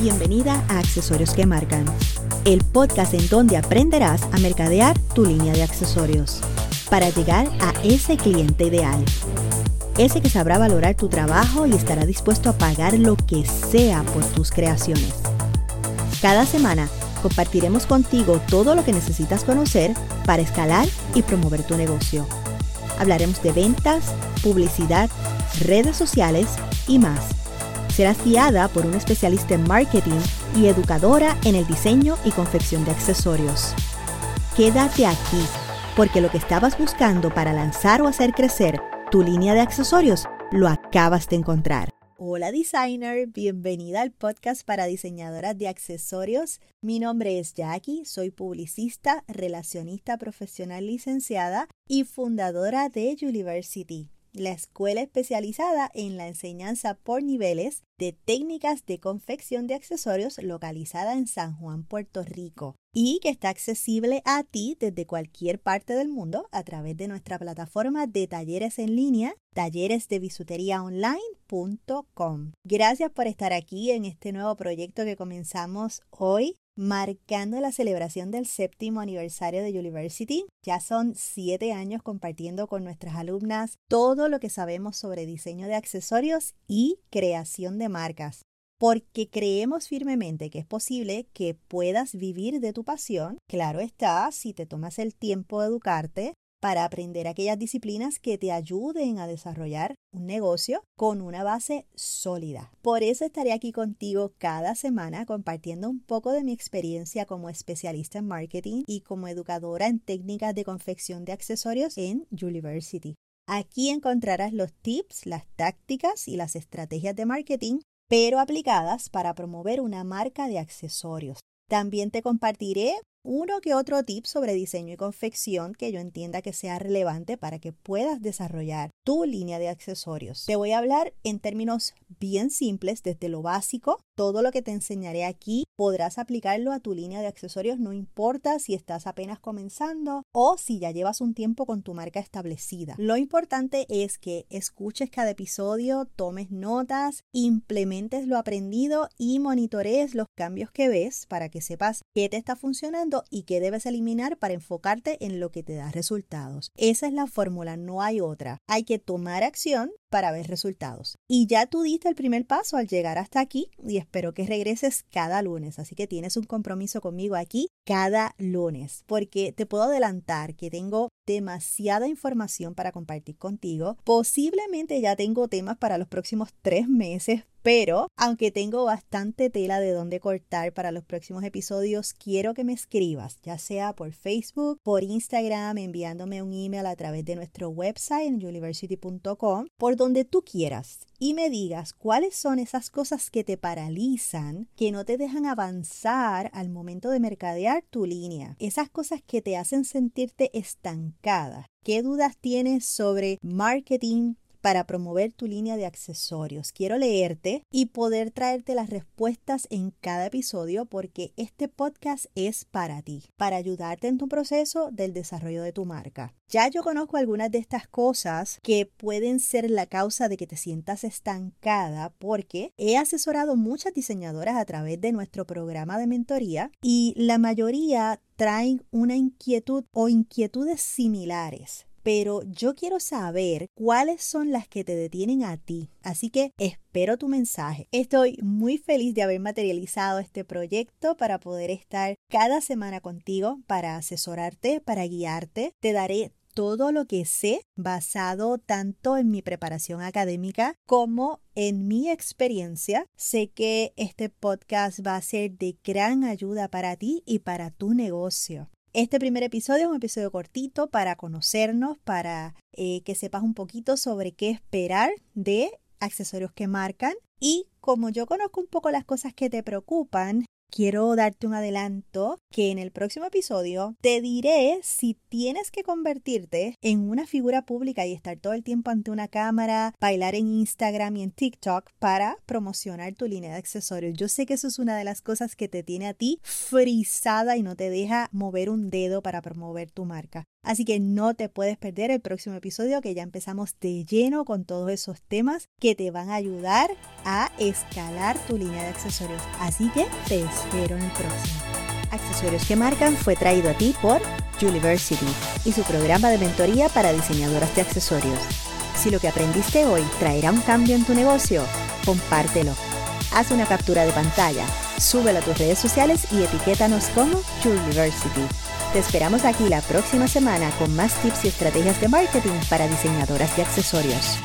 Bienvenida a Accesorios que Marcan, el podcast en donde aprenderás a mercadear tu línea de accesorios para llegar a ese cliente ideal. Ese que sabrá valorar tu trabajo y estará dispuesto a pagar lo que sea por tus creaciones. Cada semana compartiremos contigo todo lo que necesitas conocer para escalar y promover tu negocio. Hablaremos de ventas, publicidad, redes sociales y más. Serás guiada por un especialista en marketing y educadora en el diseño y confección de accesorios. Quédate aquí, porque lo que estabas buscando para lanzar o hacer crecer tu línea de accesorios lo acabas de encontrar. Hola designer, bienvenida al podcast para diseñadoras de accesorios. Mi nombre es Jackie, soy publicista, relacionista profesional licenciada y fundadora de University la escuela especializada en la enseñanza por niveles de técnicas de confección de accesorios localizada en San Juan, Puerto Rico, y que está accesible a ti desde cualquier parte del mundo a través de nuestra plataforma de talleres en línea, talleresdebisuteriaonline.com. Gracias por estar aquí en este nuevo proyecto que comenzamos hoy marcando la celebración del séptimo aniversario de University. Ya son siete años compartiendo con nuestras alumnas todo lo que sabemos sobre diseño de accesorios y creación de marcas porque creemos firmemente que es posible que puedas vivir de tu pasión. Claro está, si te tomas el tiempo de educarte, para aprender aquellas disciplinas que te ayuden a desarrollar un negocio con una base sólida. Por eso estaré aquí contigo cada semana compartiendo un poco de mi experiencia como especialista en marketing y como educadora en técnicas de confección de accesorios en University. Aquí encontrarás los tips, las tácticas y las estrategias de marketing, pero aplicadas para promover una marca de accesorios. También te compartiré uno que otro tip sobre diseño y confección que yo entienda que sea relevante para que puedas desarrollar tu línea de accesorios. Te voy a hablar en términos bien simples, desde lo básico. Todo lo que te enseñaré aquí podrás aplicarlo a tu línea de accesorios, no importa si estás apenas comenzando o si ya llevas un tiempo con tu marca establecida. Lo importante es que escuches cada episodio, tomes notas, implementes lo aprendido y monitorees los cambios que ves para que sepas qué te está funcionando y qué debes eliminar para enfocarte en lo que te da resultados. Esa es la fórmula, no hay otra. Hay que tomar acción para ver resultados. Y ya tú diste el primer paso al llegar hasta aquí y espero que regreses cada lunes. Así que tienes un compromiso conmigo aquí cada lunes, porque te puedo adelantar que tengo demasiada información para compartir contigo. Posiblemente ya tengo temas para los próximos tres meses, pero aunque tengo bastante tela de dónde cortar para los próximos episodios, quiero que me escribas, ya sea por Facebook, por Instagram, enviándome un email a través de nuestro website en university.com, por donde tú quieras y me digas cuáles son esas cosas que te paralizan, que no te dejan avanzar al momento de mercadear tu línea, esas cosas que te hacen sentirte estancada. ¿Qué dudas tienes sobre marketing, para promover tu línea de accesorios. Quiero leerte y poder traerte las respuestas en cada episodio porque este podcast es para ti, para ayudarte en tu proceso del desarrollo de tu marca. Ya yo conozco algunas de estas cosas que pueden ser la causa de que te sientas estancada porque he asesorado muchas diseñadoras a través de nuestro programa de mentoría y la mayoría traen una inquietud o inquietudes similares pero yo quiero saber cuáles son las que te detienen a ti. Así que espero tu mensaje. Estoy muy feliz de haber materializado este proyecto para poder estar cada semana contigo, para asesorarte, para guiarte. Te daré todo lo que sé basado tanto en mi preparación académica como en mi experiencia. Sé que este podcast va a ser de gran ayuda para ti y para tu negocio. Este primer episodio es un episodio cortito para conocernos, para eh, que sepas un poquito sobre qué esperar de accesorios que marcan. Y como yo conozco un poco las cosas que te preocupan, quiero darte un adelanto que en el próximo episodio te diré si tienes que convertirte en una figura pública y estar todo el tiempo ante una cámara, bailar en Instagram y en TikTok para promocionar tu línea de accesorios. Yo sé que eso es una de las cosas que te tiene a ti frisada y no te deja mover un dedo para promover tu marca. Así que no te puedes perder el próximo episodio que ya empezamos de lleno con todos esos temas que te van a ayudar a escalar tu línea de accesorios. Así que te espero en el próximo. Accesorios que marcan fue traído a ti por University y su programa de mentoría para diseñadoras de accesorios. Si lo que aprendiste hoy traerá un cambio en tu negocio, compártelo. Haz una captura de pantalla, súbelo a tus redes sociales y etiquétanos como University. Te esperamos aquí la próxima semana con más tips y estrategias de marketing para diseñadoras de accesorios.